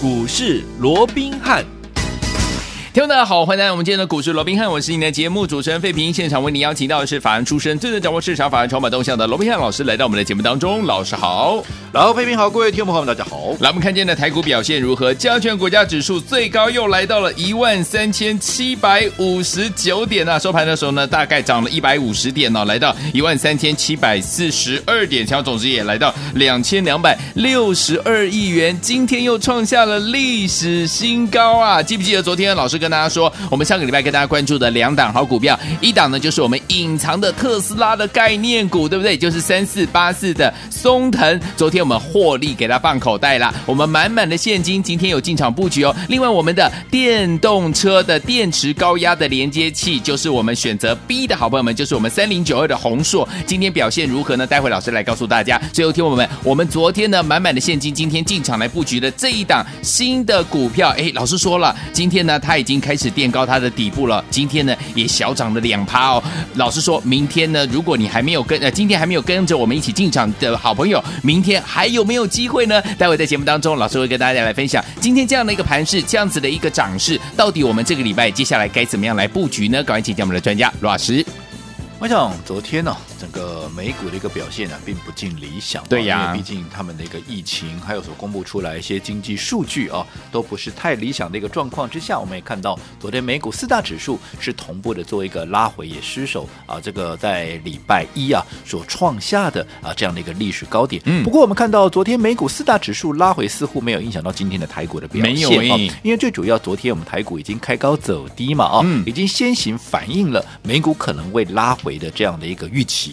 股市罗宾汉。听众大家好，欢迎来到我们今天的股市罗宾汉，我是你的节目主持人费平。现场为你邀请到的是法案出身、最能掌握市场法案筹码动向的罗宾汉老师，来到我们的节目当中。老师好，老费平好，各位听众朋友们大家好。来，我们看见的台股表现如何？加权股价指数最高又来到了一万三千七百五十九点啊！收盘的时候呢，大概涨了一百五十点呢，来到一万三千七百四十二点，成交总值也来到两千两百六十二亿元。今天又创下了历史新高啊！记不记得昨天老师跟跟大家说，我们上个礼拜跟大家关注的两档好股票，一档呢就是我们隐藏的特斯拉的概念股，对不对？就是三四八四的松腾。昨天我们获利给它放口袋了，我们满满的现金，今天有进场布局哦。另外，我们的电动车的电池高压的连接器，就是我们选择 B 的好朋友们，就是我们三零九二的弘硕，今天表现如何呢？待会老师来告诉大家。最后，听我们，我们昨天呢满满的现金，今天进场来布局的这一档新的股票，哎，老师说了，今天呢它已已经。开始垫高它的底部了，今天呢也小涨了两趴哦。老实说，明天呢，如果你还没有跟呃，今天还没有跟着我们一起进场的好朋友，明天还有没有机会呢？待会在节目当中，老师会跟大家来分享今天这样的一个盘势，这样子的一个涨势，到底我们这个礼拜接下来该怎么样来布局呢？赶快请教我们的专家罗老师。我想昨天呢、整个美股的一个表现呢、啊，并不尽理想。对呀，因为毕竟他们的一个疫情，还有所公布出来一些经济数据啊，都不是太理想的一个状况之下，我们也看到昨天美股四大指数是同步的做一个拉回，也失守啊，这个在礼拜一啊所创下的啊这样的一个历史高点。嗯。不过我们看到昨天美股四大指数拉回，似乎没有影响到今天的台股的表现。没有、因为最主要昨天我们台股已经开高走低嘛，啊，嗯、已经先行反映了美股可能会拉回的这样的一个预期。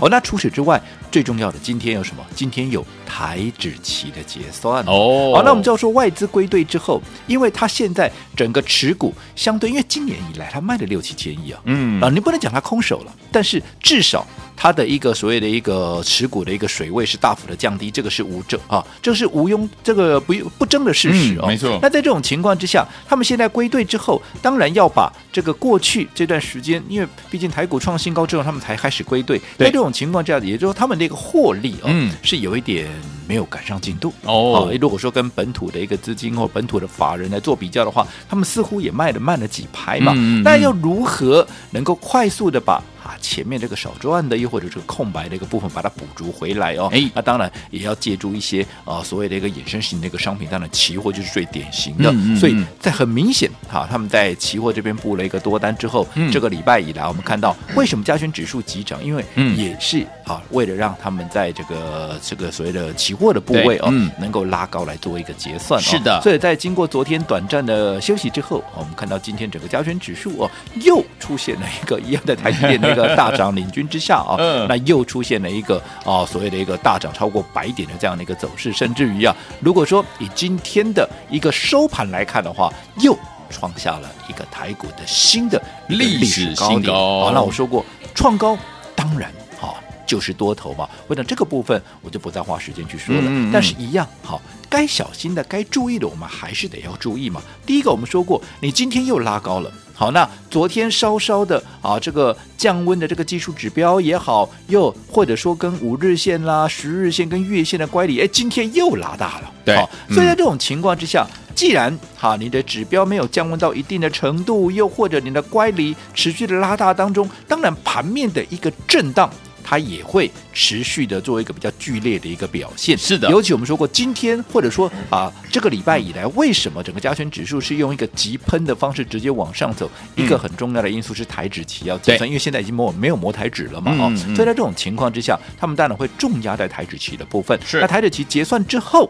哦，那除此之外，最重要的今天有什么？今天有台指期的结算哦。好，那我们就要说外资归队之后，因为他现在整个持股相对，因为今年以来他卖了六七千亿啊，嗯啊，你不能讲他空手了，但是至少。它的一个所谓的一个持股的一个水位是大幅的降低，这个是无证啊，这是毋庸这个不不争的事实哦。没错。那在这种情况之下，他们现在归队之后，当然要把这个过去这段时间，因为毕竟台股创新高之后，他们才开始归队。在这种情况之下，也就是说他们的一个获利啊，嗯，是有一点没有赶上进度哦。如果说跟本土的一个资金或本土的法人来做比较的话，他们似乎也卖的慢了几拍嘛。那要如何能够快速的把啊，前面这个少赚的，又或者这个空白的一个部分，把它补足回来哦。哎，那当然也要借助一些啊，所谓的一个衍生型的一个商品，当然期货就是最典型的。嗯嗯嗯，所以在很明显哈，他们在期货这边布了一个多单之后，嗯、这个礼拜以来，我们看到为什么加权指数急涨？因为也是啊，为了让他们在这个这个所谓的期货的部位哦，嗯、能够拉高来做一个结算。是的，所以在经过昨天短暂的休息之后，我们看到今天整个加权指数哦，又出现了一个一样的台积电的。一个大涨领军之下啊，那又出现了一个啊所谓的一个大涨超过百点的这样的一个走势，甚至于啊，如果说以今天的一个收盘来看的话，又创下了一个台股的新的历史新高点。好，那我说过创高，当然啊就是多头嘛。我想这个部分我就不再花时间去说了，但是一样好，该小心的、该注意的，我们还是得要注意嘛。第一个，我们说过，你今天又拉高了。好，那昨天稍稍的啊，这个降温的这个技术指标也好，又或者说跟五日线啦、十日线跟月线的乖离，哎，今天又拉大了。对，好，所以在这种情况之下，嗯、既然哈你的指标没有降温到一定的程度，又或者你的乖离持续的拉大当中，当然盘面的一个震荡。它也会持续的做一个比较剧烈的一个表现，是的。尤其我们说过，今天或者说啊，这个礼拜以来，为什么整个加权指数是用一个急喷的方式直接往上走？嗯、一个很重要的因素是台指期要结算，因为现在已经没有没有磨台指了嘛，哦、所以在这种情况之下，他们当然会重压在台指期的部分。是，那台指期结算之后。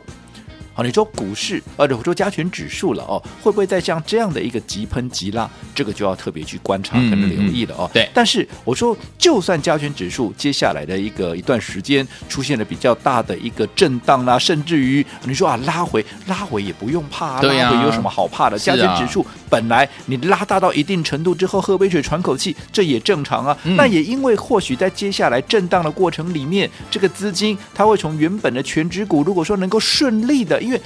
好，你说股市，或者说加权指数了哦，会不会再像这样的一个急喷急拉？这个就要特别去观察跟留意了哦。嗯嗯、对，但是我说，就算加权指数接下来的一个一段时间出现了比较大的一个震荡啦、啊，甚至于你说啊拉回拉回也不用怕、啊，拉回有什么好怕的？加权指数本来你拉大到一定程度之后，喝杯水喘口气，这也正常啊。嗯、那也因为或许在接下来震荡的过程里面，这个资金它会从原本的全指股，如果说能够顺利的。因为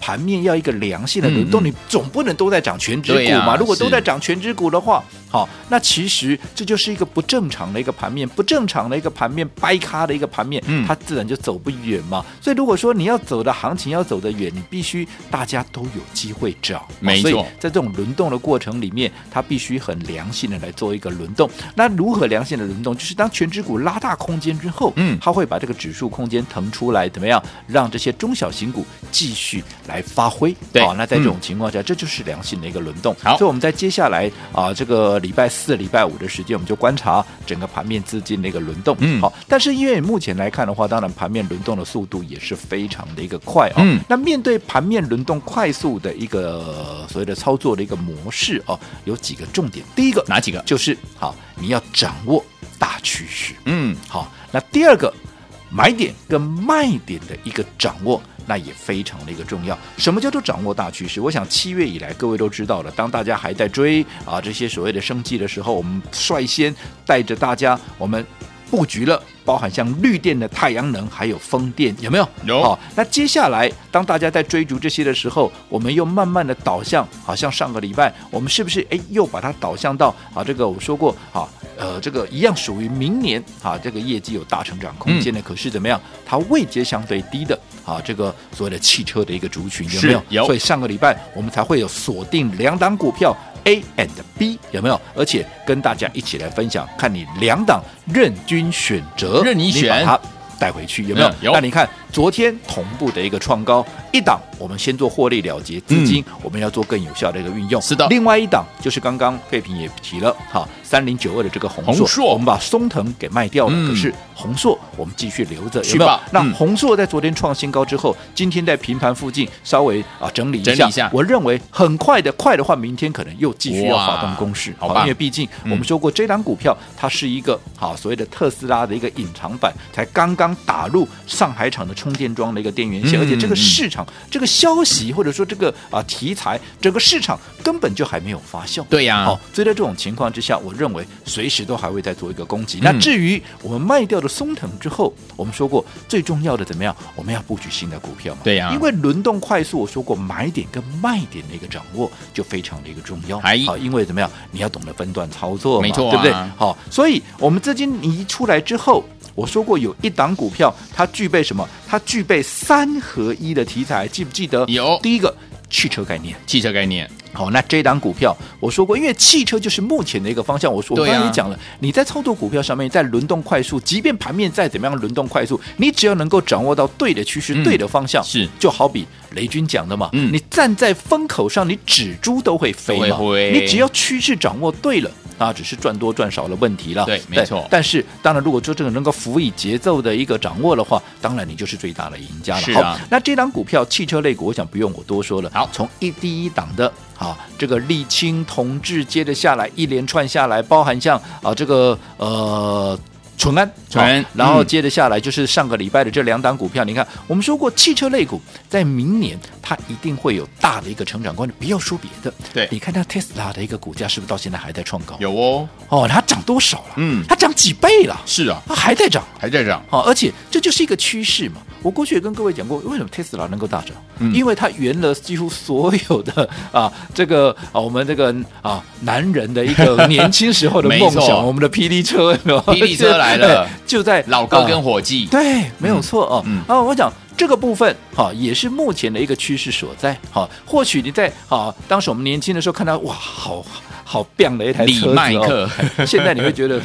盘面要一个良性的轮动，嗯嗯、你总不能都在涨全值股嘛？啊、如果都在涨全值股的话，好，那其实这就是一个不正常的一个盘面，不正常的一个盘面，掰咖的一个盘面，嗯它自然就走不远嘛。所以如果说你要走的行情要走得远，你必须大家都有机会涨，没错所以在这种轮动的过程里面，它必须很良性的来做一个轮动。那如何良性的轮动？就是当全值股拉大空间之后，嗯它会把这个指数空间腾出来，怎么样让这些中小型股继续来发挥？对好，那在这种嗯情况下，这就是良性的一个轮动。好所以我们在接下来啊，这个礼拜四、礼拜五的时间，我们就观察整个盘面资金的一个轮动。嗯好，但是因为目前来看的话，当然盘面轮动的速度也是非常的一个快啊。嗯那面对盘面轮动快速的一个呃所谓的操作的一个模式哦、有几个重点。第一个哪几个？就是好，你要掌握大趋势。嗯，好，那第二个买点跟卖点的一个掌握，那也非常的一个重要。什么叫做掌握大趋势？我想七月以来，各位都知道了，当大家还在追啊这些所谓的生计的时候，我们率先带着大家，我们布局了。包含像绿电的太阳能，还有风电，有没有？有好，那接下来，当大家在追逐这些的时候，我们又慢慢的导向，好像上个礼拜，我们是不是哎又把它导向到啊？这个我说过啊，呃，这个一样属于明年啊，这个业绩有大成长空间的，嗯、可是怎么样？它位阶相对低的啊，这个所谓的汽车的一个族群有没有？有。所以上个礼拜我们才会有锁定两档股票。A and B 有没有？而且跟大家一起来分享，看你两档任君选择，任你选，把它带回去有没有？嗯、有。那你看昨天同步的一个创高，一档我们先做获利了结，资金我们要做更有效的一个运用。是的。另外一档就是刚刚费平也提了，哈，三零九二的这个红硕，我们把松藤给卖掉了，嗯、可是红硕我们继续留着，有没有？那红硕在昨天创新高之后，今天在平盘附近稍微啊整理一下，整理一下，我认为很快的，快的话，明天可能又继续要发动攻势，好吧？因为毕竟我们说过，这档股票它是一个好所谓的特斯拉的一个隐藏版，才刚刚打入上海厂的充电桩的一个电源线，而且这个市场这个消息或者说这个啊题材，整个市场根本就还没有发酵。对呀，好，所以在这种情况之下，我认为随时都还会再做一个攻击。那至于我们卖掉的松藤之后，我们说过最重要的怎么样？我们要布局新的股票嘛？对呀，因为轮动快速，我说过买点跟卖点的一个掌握就非常的一个重要。好，因为怎么样？你要懂得分段操作嘛，没错，对不对？好，所以我们资金一出来之后。我说过有一档股票，它具备什么？它具备三合一的题材，记不记得？有。第一个，汽车概念。汽车概念。好，那这档股票我说过，因为汽车就是目前的一个方向。我说，我刚才也讲了，你在操作股票上面，在轮动快速，即便盘面再怎么样轮动快速，你只要能够掌握到对的趋势、嗯、对的方向，是就好比雷军讲的嘛，嗯、你站在风口上，你纸猪都会飞嘛，会你只要趋势掌握对了。啊，只是赚多赚少的问题了。对，没错。但是，当然，如果说这个能够辅以节奏的一个掌握的话，当然你就是最大的赢家了。是啊。好，那这档股票汽车类股，我想不用我多说了。好，从一第一档的啊，这个沥青同志接着下来，一连串下来，包含像啊这个呃。淳安，淳安，然后接着下来就是上个礼拜的这两档股票。嗯、你看，我们说过汽车类股在明年它一定会有大的一个成长空间。不要说别的，对，你看它 Tesla 的一个股价是不是到现在还在创高？有哦，哦，它涨多少了？嗯，它涨几倍了？是啊，它还在涨，还在涨。好、哦，而且这就是一个趋势嘛。我过去也跟各位讲过，为什么特斯拉能够大涨？嗯、因为它圆了几乎所有的啊，这个啊，我们这个啊，男人的一个 年轻时候的梦想，我们的霹雳车，霹雳车来了，就在老高跟伙计、啊，对，没有错哦。嗯，啊，我讲这个部分哈、啊，也是目前的一个趋势所在。哈、啊，或许你在啊，当时我们年轻的时候看到，哇，好。好棒的一台车、哦、李麦克，现在你会觉得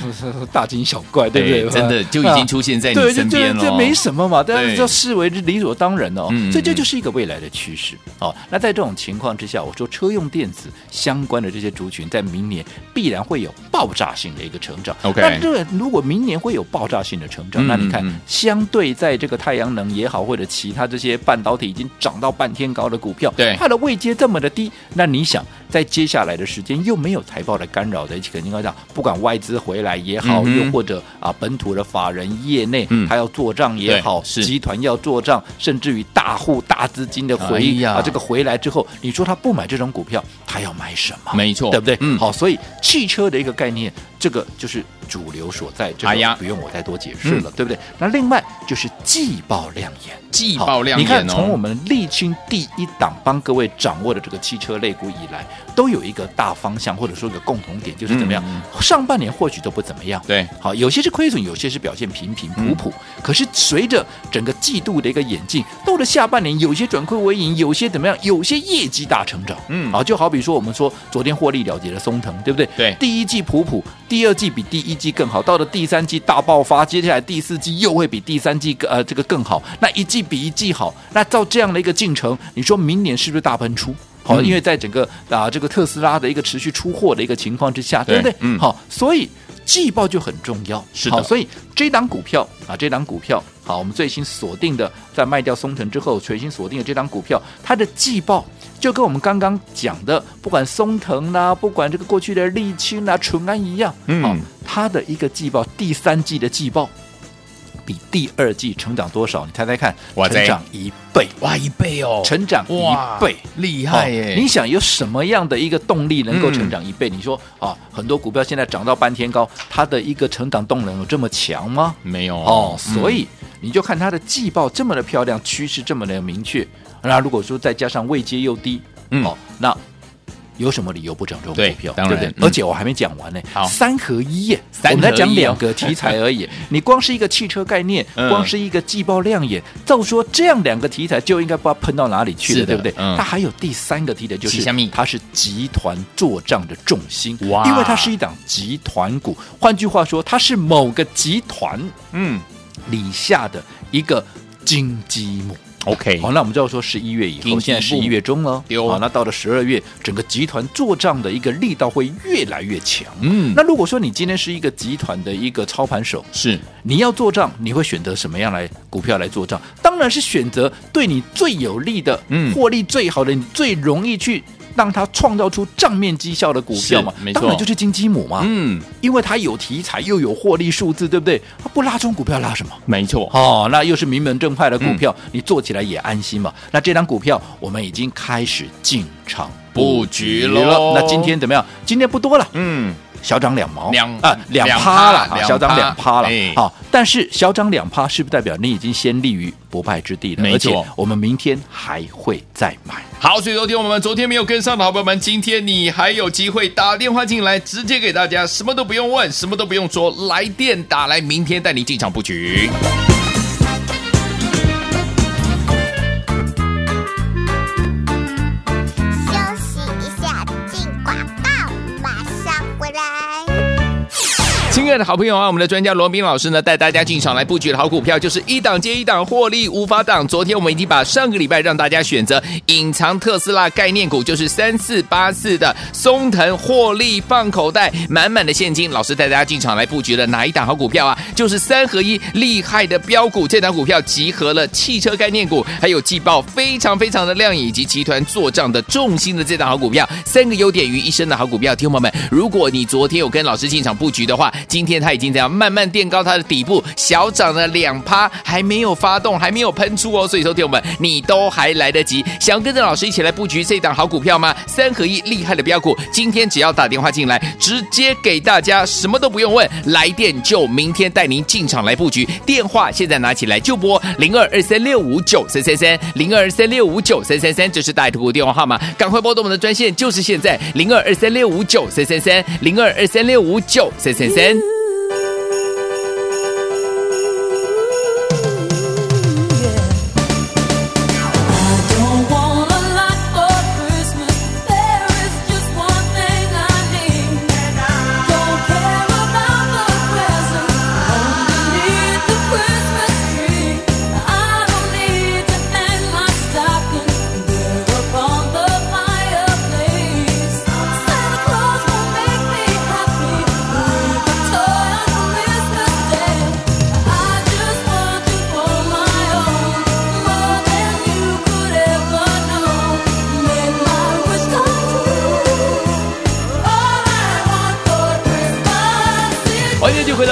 大惊小怪，对不对？真的就已经出现在你身边了。这没什么嘛，大家就视为理所当然哦。所以这就是一个未来的趋势哦。那在这种情况之下，我说车用电子相关的这些族群，在明年必然会有爆炸性的一个成长。OK，那这如果明年会有爆炸性的成长，那你看，相对在这个太阳能也好，或者其他这些半导体已经涨到半天高的股票，对它的位阶这么的低，那你想，在接下来的时间又没有财报的干扰。扰的肯定要讲，不管外资回来也好，嗯、又或者啊本土的法人业内，嗯、他要做账也好，集团要做账，甚至于大户大资金的回、哎、啊，这个回来之后，你说他不买这种股票，他要买什么？没错，对不对？嗯，好，所以汽车的一个概念，这个就是主流所在，这个不用我再多解释了，对不对？那另外就是季报亮眼，季报亮眼你看，哦从我们沥青第一档帮各位掌握的这个汽车类股以来，都有一个大方向，或者说一个共同点，就是怎么样？嗯上半年或许都不怎么样，对好，有些是亏损，有些是表现平平普普。可是随着整个季度的一个演进，到了下半年，有些转亏为盈，有些怎么样？有些业绩大成长，嗯啊，就好比说我们说昨天获利了结的松藤，对不对？对第一季普普，第二季比第一季更好，到了第三季大爆发，接下来第四季又会比第三季呃这个更好，那一季比一季好，那照这样的一个进程，你说明年是不是大喷出？好，嗯因为在整个啊这个特斯拉的一个持续出货的一个情况之下，对不对？嗯好，所以季报就很重要。是的好，所以这档股票啊，这档股票，好，我们最新锁定的，在卖掉松藤之后，全新锁定的这张股票，它的季报就跟我们刚刚讲的，不管松藤啦，不管这个过去的沥青啦、淳安一样，嗯好，它的一个季报，第三季的季报。比第二季成长多少？你猜猜看，哇塞成长一倍，哇，一倍哦，成长一倍，厉害耶！哦你想有什么样的一个动力能够成长一倍？嗯你说啊，很多股票现在涨到半天高，它的一个成长动能有这么强吗？没有哦，嗯所以你就看它的季报这么的漂亮，趋势这么的明确。那如果说再加上位阶又低，嗯哦，那有什么理由不涨这种股票？当然对不对？嗯而且我还没讲完呢，好三合一耶，三合一我们在讲哦两个题材而已。你光是一个汽车概念，嗯光是一个季报亮眼，照说这样两个题材就应该不知道喷到哪里去了，对不对？嗯它还有第三个题材，就是它是集团做账的重心，哇因为它是一档集团股。换句话说，它是某个集团嗯底下的一个金鸡母。，OK，好，那我们就要说十一月以后，现在十一月中了，丢。好，那到了十二月，整个集团做账的一个力道会越来越强。嗯，那如果说你今天是一个集团的一个操盘手，是。你要做账，你会选择什么样来股票来做账？当然是选择对你最有利的，嗯。获利最好的，你最容易去让它创造出账面绩效的股票嘛当然就是金鸡母嘛，嗯，因为它有题材又有获利数字，对不对？它不拉中股票拉什么？没错，哦，那又是名门正派的股嗯。票，你做起来也安心嘛。那这张股票我们已经开始进场布局了。喽。那今天怎么样？今天不多了，嗯，小涨两毛，两啊两两趴了，小涨趴两趴了哎。好，但是小涨两趴是不是代表你已经先立于不败之地了？没错而且我们明天还会再买。好，所以昨天我们昨天没有跟上的好朋友们，今天你还有机会打电话进来，直接给大家什么都不用问，什么都不用说，来电打来，明天带你进场布局。上回来。亲爱的好朋友啊，我们的专家罗斌老师呢，带大家进场来布局的好股票，就是一档接一档获利无法挡。昨天我们已经把上个礼拜让大家选择隐藏特斯拉概念股，就是三四八四的松腾获利放口袋，满满的现金。老师带大家进场来布局的哪一档好股票啊？就是三合一厉害的标股，这档股票集合了汽车概念股，还有季报非常非常的亮眼，以及集团做账的重心的这档好股票，三个优点于一身的好股票。听众朋友们，如果你昨天有跟老师进场布局的话，今天它已经这样慢慢垫高它的底部，小涨了两趴，还没有发动，还没有喷出哦。所以说，听众们，你都还来得及。想要跟着老师一起来布局这档好股票吗？三合一厉害的标股，今天只要打电话进来，直接给大家什么都不用问，来电就明天带您进场来布局。电话现在拿起来就拨零二二三六五九三三三零二二三六五九三三三，这是大图电话号码，赶快拨动我们的专线，就是现在零二二三六五九三三三零二二三六五九三三三。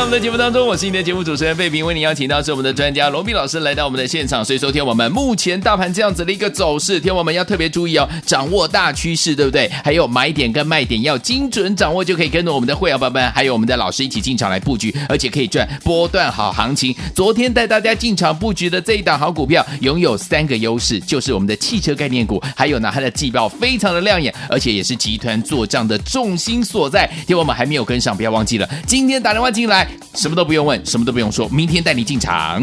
们的节目当中，我是你的节目主持人费平，为您邀请到是我们的专家罗斌老师来到我们的现场。所以，说听我们目前大盘这样子的一个走势，听我们要特别注意哦，掌握大趋势，对不对？还有买点跟卖点要精准掌握，就可以跟着我们的会员伙伴们，还有我们的老师一起进场来布局，而且可以赚波段好行情。昨天带大家进场布局的这一档好股票，拥有三个优势，就是我们的汽车概念股，还有呢它的季报非常的亮眼，而且也是集团做账的重心所在。听我们还没有跟上，不要忘记了，今天打电话进来，什么都不用问，什么都不用说，明天带你进场。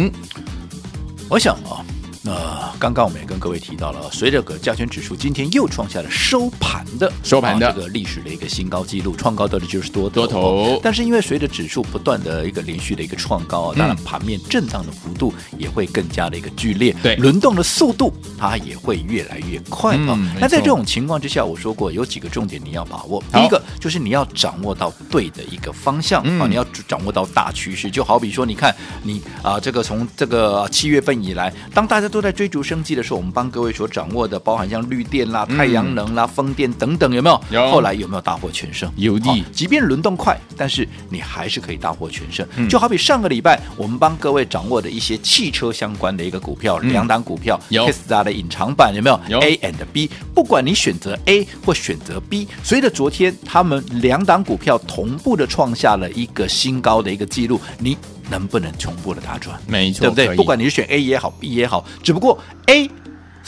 我想啊。呃，刚刚我们也跟各位提到了，随着个加权指数今天又创下了收盘的收盘的、啊、这个历史的一个新高纪录，创高到的就是多头。多头。但是因为随着指数不断的一个连续的一个创高啊，当然盘面震荡的幅度也会更加的一个剧烈，对，轮动的速度它也会越来越快啊。嗯、那在这种情况之下，我说过有几个重点你要把握，第一个就是你要掌握到对的一个方向、嗯、啊，你要掌握到大趋势，就好比说，你看你啊，这个从这个七月份以来，当大家都在追逐生计。的时候，我们帮各位所掌握的，包含像绿电啦、太阳能啦、风电等等，有没有？有。后来有没有大获全胜？有的。即便轮动快，但是你还是可以大获全胜。嗯、就好比上个礼拜我们帮各位掌握的一些汽车相关的一个股票，嗯、两档股票，有 Tesla 的隐藏版有没有？有。A and B，不管你选择 A 或选择 B，随着昨天他们两档股票同步的创下了一个新高的一个记录，你能不能同步的大赚？没错，对不对？不管你是选 A 也好，B 也好，只不过 A。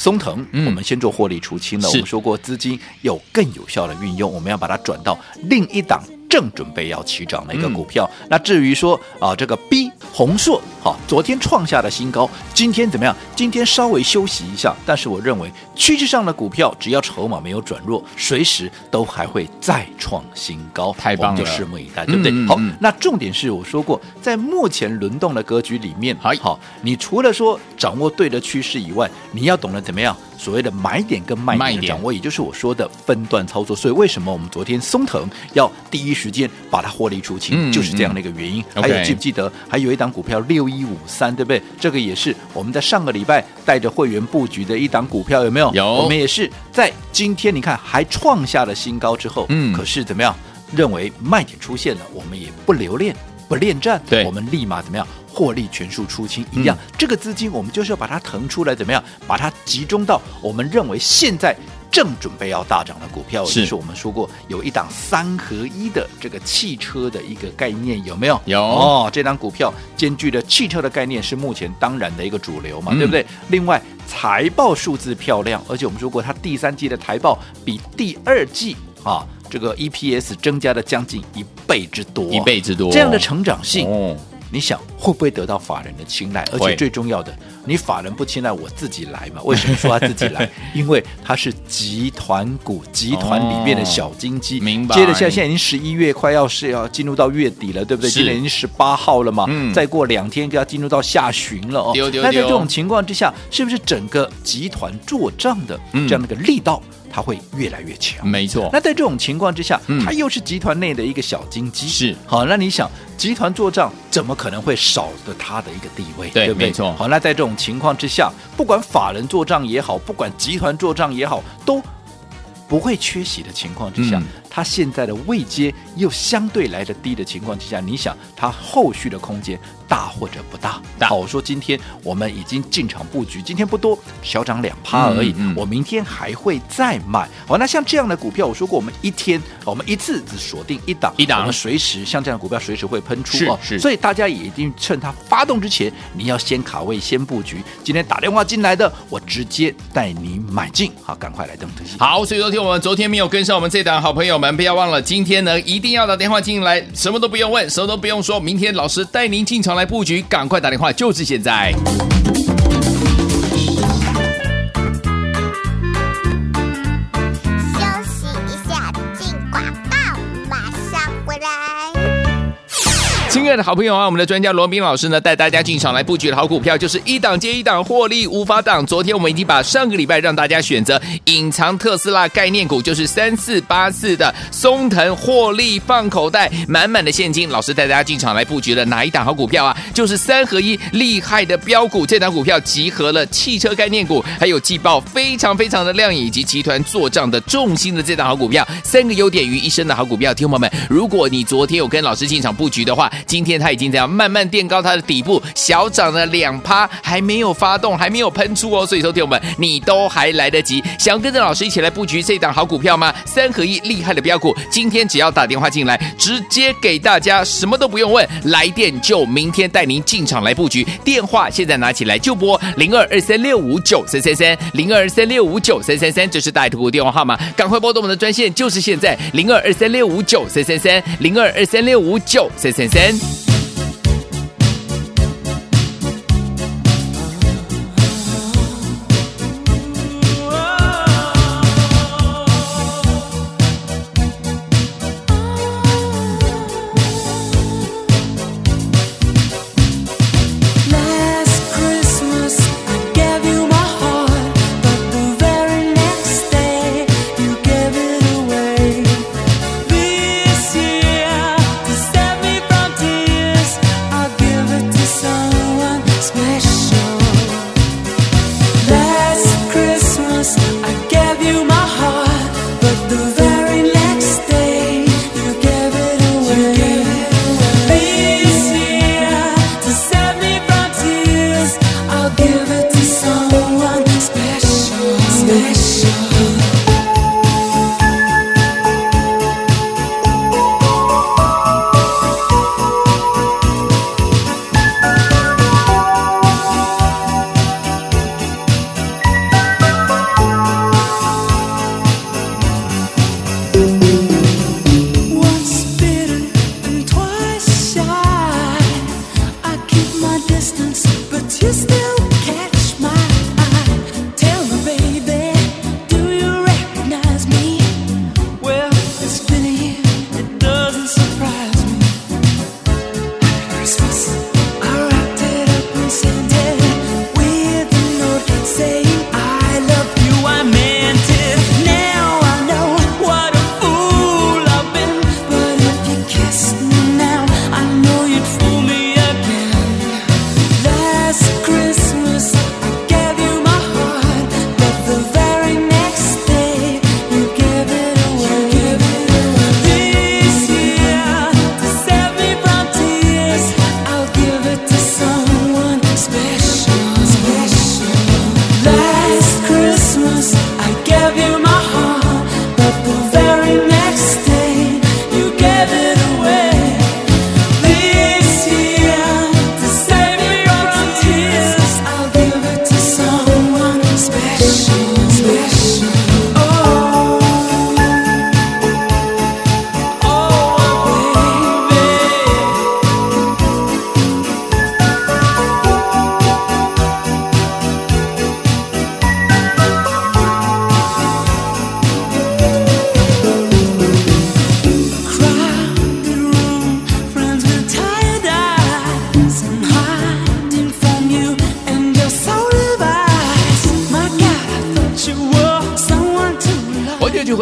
松腾，我们先做获利出清了。嗯、我们说过，资金有更有效的运用，我们要把它转到另一档正准备要起涨的一个股票。嗯、那至于说啊，这个 B 宏硕，好，昨天创下的新高，今天怎么样？今天稍微休息一下，但是我认为趋势上的股票，只要筹码没有转弱，随时都还会再创新高。太棒了，我们就拭目以待，对不对？嗯嗯嗯好，那重点是我说过，在目前轮动的格局里面，好，你除了说掌握对的趋势以外，你要懂得怎么样？所谓的买点跟卖点的掌握，也就是我说的分段操作。所以为什么我们昨天松藤要第一时间把它获利出清，就是这样的一个原因。还有记不记得还有一档股票六一五三，对不对？这个也是我们在上个礼拜带着会员布局的一档股票，有没有？有。我们也是在今天你看还创下了新高之后，嗯，可是怎么样？认为卖点出现了，我们也不留恋。不恋战，对，我们立马怎么样获利全数出清一样，嗯、这个资金我们就是要把它腾出来，怎么样把它集中到我们认为现在正准备要大涨的股票，是，就是我们说过有一档三合一的这个汽车的一个概念，有没有？有哦，这档股票兼具的汽车的概念是目前当然的一个主流嘛，嗯、对不对？另外财报数字漂亮，而且我们说过它第三季的财报比第二季啊。这个 EPS 增加了将近一倍之多，一倍之多，这样的成长性，哦、你想会不会得到法人的青睐？而且最重要的，你法人不青睐，我自己来嘛？为什么说他自己来？因为他是集团股，集团里面的小金鸡。哦、明白。接着，现在现在已经十一月，快要是要进入到月底了，对不对？今年已经十八号了嘛，嗯、再过两天就要进入到下旬了哦。丢丢丢，那在这种情况之下，是不是整个集团做账的这样的一个力道？嗯它会越来越强，没错。那在这种情况之下，嗯、它又是集团内的一个小金鸡，是好。那你想，集团做账怎么可能会少了它的一个地位？对，对不对？没错。好，那在这种情况之下，不管法人做账也好，不管集团做账也好，都不会缺席的情况之下。嗯它现在的位阶又相对来的低的情况之下，你想它后续的空间大或者不大？大。好，我说今天我们已经进场布局，今天不多，小涨两趴而已。嗯嗯、我明天还会再买。好，那像这样的股票，我说过我们一天我们一次只锁定一档，一档，我们随时像这样的股票随时会喷出是哦。是，所以大家也一定趁它发动之前，你要先卡位，先布局。今天打电话进来的，我直接带你买进。好，赶快来登登记。好，所以昨天我们昨天没有跟上我们这档好朋友们。不要忘了，今天呢一定要打电话进来，什么都不用问，什么都不用说，明天老师带您进场来布局，赶快打电话，就是现在。亲爱的好朋友啊，我们的专家罗宾老师呢，带大家进场来布局的好股票，就是一档接一档获利无法挡。昨天我们已经把上个礼拜让大家选择隐藏特斯拉概念股，就是三四八四的松腾获利放口袋，满满的现金。老师带大家进场来布局的哪一档好股票啊？就是三合一厉害的标股。这档股票集合了汽车概念股，还有季报非常非常的亮眼，以及集团做账的重心的这档好股票，三个优点于一身的好股票。听众朋友们，如果你昨天有跟老师进场布局的话，今今天它已经这样慢慢垫高它的底部，小涨了两趴，还没有发动，还没有喷出哦。所以说，听我们你都还来得及，想要跟着老师一起来布局这档好股票吗？三合一厉害的标股，今天只要打电话进来，直接给大家什么都不用问，来电就明天带您进场来布局。电话现在拿起来就拨零二二三六五九三三三零二二三六五九三三三，这是大图电话号码，赶快拨动我们的专线，就是现在零二二三六五九三三三零二二三六五九三三三。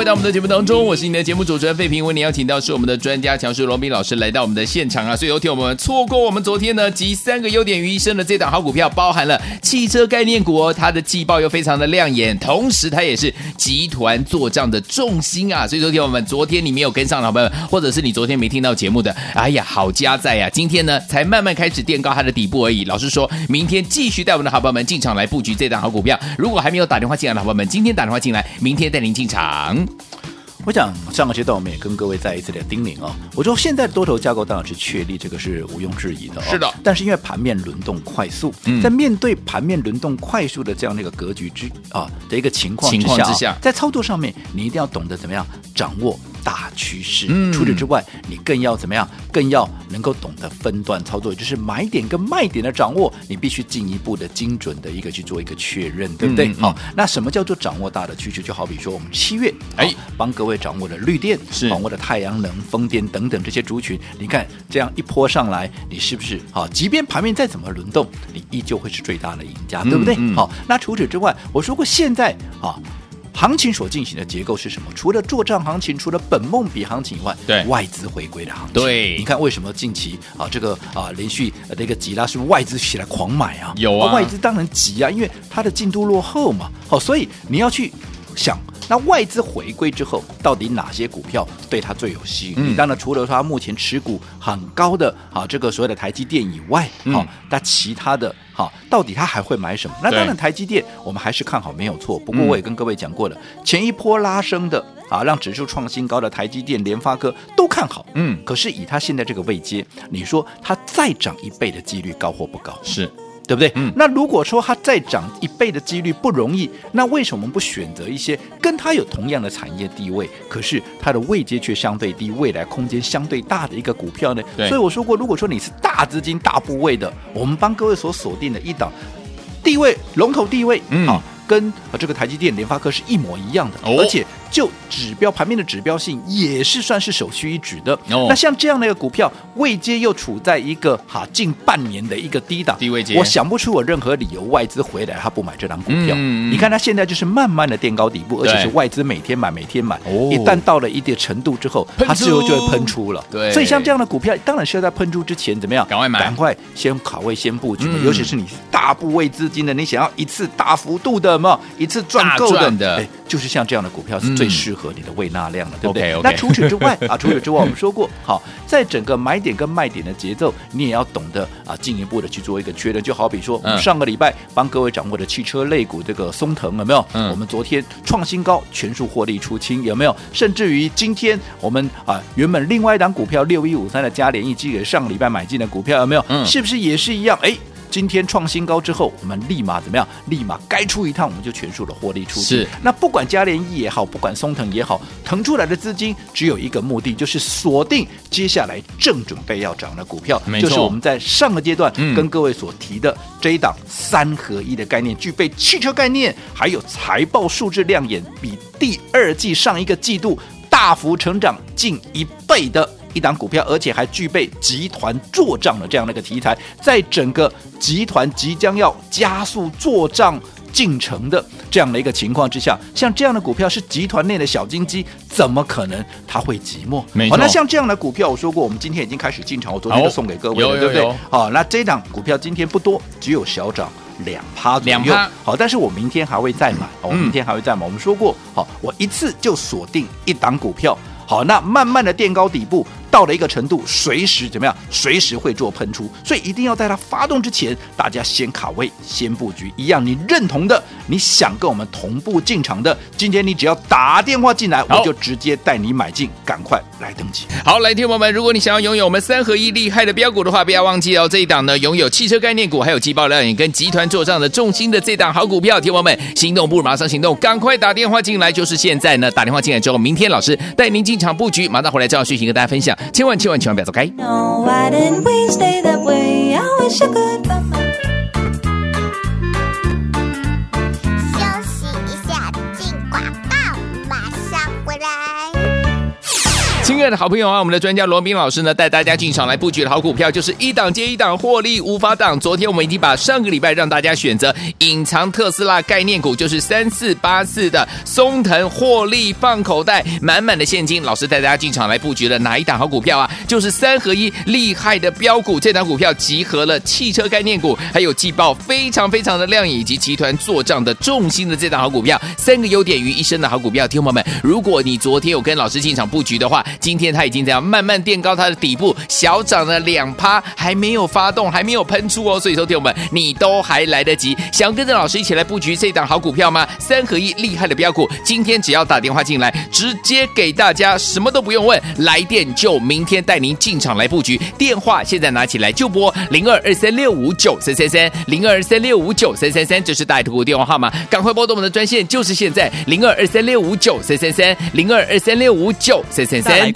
到我们的节目当中，我是你的节目主持人费平。为你邀请到是我们的专家强势罗宾老师来到我们的现场啊，所以有听我们错过我们昨天呢集三个优点于一身的这档好股票，包含了汽车概念股哦，它的季报又非常的亮眼，同时它也是集团做账的重心啊。所以说，听我们昨天你没有跟上的朋友，或者是你昨天没听到节目的，哎呀，好加在呀、啊，今天呢才慢慢开始垫高它的底部而已。老师说明天继续带我们的好朋友们进场来布局这档好股票。如果还没有打电话进来的好朋友们，今天打电话进来，明天带您进场。我想上个阶段我们也跟各位再一次的叮咛啊、哦，我说现在多头架构当然是确立，这个是毋庸置疑的、哦。是的，但是因为盘面轮动快速，嗯、在面对盘面轮动快速的这样的一个格局之啊的一个情况之下，情况之下，在操作上面你一定要懂得怎么样掌握。大趋势，嗯、除此之外，你更要怎么样？更要能够懂得分段操作，也就是买点跟卖点的掌握，你必须进一步的精准的一个去做一个确认，对不对？好、嗯嗯哦，那什么叫做掌握大的趋势？就好比说，我们七月哎，帮各位掌握了绿电，是掌握了太阳能、风电等等这些族群。你看这样一波上来，你是不是啊？即便盘面再怎么轮动，你依旧会是最大的赢家，对不对？好、那除此之外，我说过现在啊。行情所进行的结构是什么？除了做账行情，除了本梦比行情以外，对外资回归的行情。对，你看为什么近期啊这个啊连续那个急拉，是不是外资起来狂买啊？有啊，外资当然急啊，因为它的进度落后嘛。好，所以你要去想，那外资回归之后，到底哪些股票对他最有吸引力？嗯、当然，除了说他目前持股很高的啊，这个所谓的台积电以外，好、嗯，那其他的好，到底他还会买什么？那当然，台积电我们还是看好没有错。不过我也跟各位讲过了，嗯、前一波拉升的啊，让指数创新高的台积电、联发科都看好。嗯，可是以他现在这个位阶，你说它再涨一倍的几率高或不高？是。对不对？嗯，那如果说它再涨一倍的几率不容易，那为什么我们不选择一些跟它有同样的产业地位，可是它的位阶却相对低，未来空间相对大的一个股票呢？对。所以我说过，如果说你是大资金大部位的，我们帮各位所锁定的一档地位龙头地位，嗯，好，跟这个台积电、联发科是一模一样的，哦，而且。就指标盘面的指标性也是算是首屈一指的。哦、那像这样的一个股票，未接又处在一个哈近半年的一个低档低位阶，我想不出我任何理由外资回来他不买这档股票。嗯、你看他现在就是慢慢的垫高底部，而且是外资每天买每天买。哦、一旦到了一定程度之后，它最后就会喷出了。对，所以像这样的股票，当然是要在喷出之前怎么样？赶快买，赶快先卡位先布局。嗯、尤其是你是大部位资金的，你想要一次大幅度的嘛，一次赚够的，的哎，就是像这样的股票是最适合你的胃。纳量了，对不对？Okay, okay. 那除此之外 啊，除此之外，我们说过，好，在整个买点跟卖点的节奏，你也要懂得啊，进一步的去做一个确认。就好比说，我们上个礼拜帮各位掌握的汽车类股这个松藤有没有？嗯，我们昨天创新高，全数获利出清，有没有？甚至于今天我们啊，原本另外一档股票六一五三的加联以及给上个礼拜买进的股票有没有？嗯，是不是也是一样？哎。今天创新高之后，我们立马怎么样？立马该出一趟，我们就全数的获利出去。是。那不管嘉联益也好，不管松腾也好，腾出来的资金只有一个目的，就是锁定接下来正准备要涨的股票。就是我们在上个阶段跟各位所提的这一档三合一的概念，具备汽车概念，还有财报数字亮眼，比第二季上一个季度大幅成长近一倍的。一档股票，而且还具备集团做账的这样的一个题材，在整个集团即将要加速做账进程的这样的一个情况之下，像这样的股票是集团内的小金鸡，怎么可能它会寂寞？没错。好，那像这样的股票，我说过，我们今天已经开始进场，我昨天就送给各位了，对不对？好，那这档股票今天不多，只有小涨两趴左右。两趴。好，但是我明天还会再买，我明天还会再买。嗯、我们说过，好，我一次就锁定一档股票。好，那慢慢的垫高底部。到了一个程度，随时怎么样？随时会做喷出，所以一定要在它发动之前，大家先卡位、先布局。一样，你认同的，你想跟我们同步进场的，今天你只要打电话进来，我就直接带你买进，赶快来登记。好，来，听友们，如果你想要拥有我们三合一厉害的标股的话，不要忘记哦，这一档呢，拥有汽车概念股，还有季报亮眼跟集团做账的重心的这档好股票，听友们，心动不如马上行动，赶快打电话进来，就是现在呢！打电话进来之后，明天老师带您进场布局，马上回来这样讯息跟大家分享。千万千万千万不要走开。No, 亲爱的好朋友啊，我们的专家罗宾老师呢，带大家进场来布局的好股票，就是一档接一档获利无法挡。昨天我们已经把上个礼拜让大家选择隐藏特斯拉概念股，就是三四八四的松腾获利放口袋，满满的现金。老师带大家进场来布局的哪一档好股票啊？就是三合一厉害的标股。这档股票集合了汽车概念股，还有季报非常非常的亮眼，以及集团做账的重心的这档好股票，三个优点于一身的好股票。听众朋友们，如果你昨天有跟老师进场布局的话，今天它已经这样慢慢垫高它的底部，小涨了两趴，还没有发动，还没有喷出哦。所以说，听友们，你都还来得及。想要跟着老师一起来布局这档好股票吗？三合一厉害的标股，今天只要打电话进来，直接给大家，什么都不用问，来电就明天带您进场来布局。电话现在拿起来就拨零二二三六五九三三三零二二三六五九三三三，这是大图电话号码，赶快拨动我们的专线，就是现在零二二三六五九三三三零二二三六五九三三三。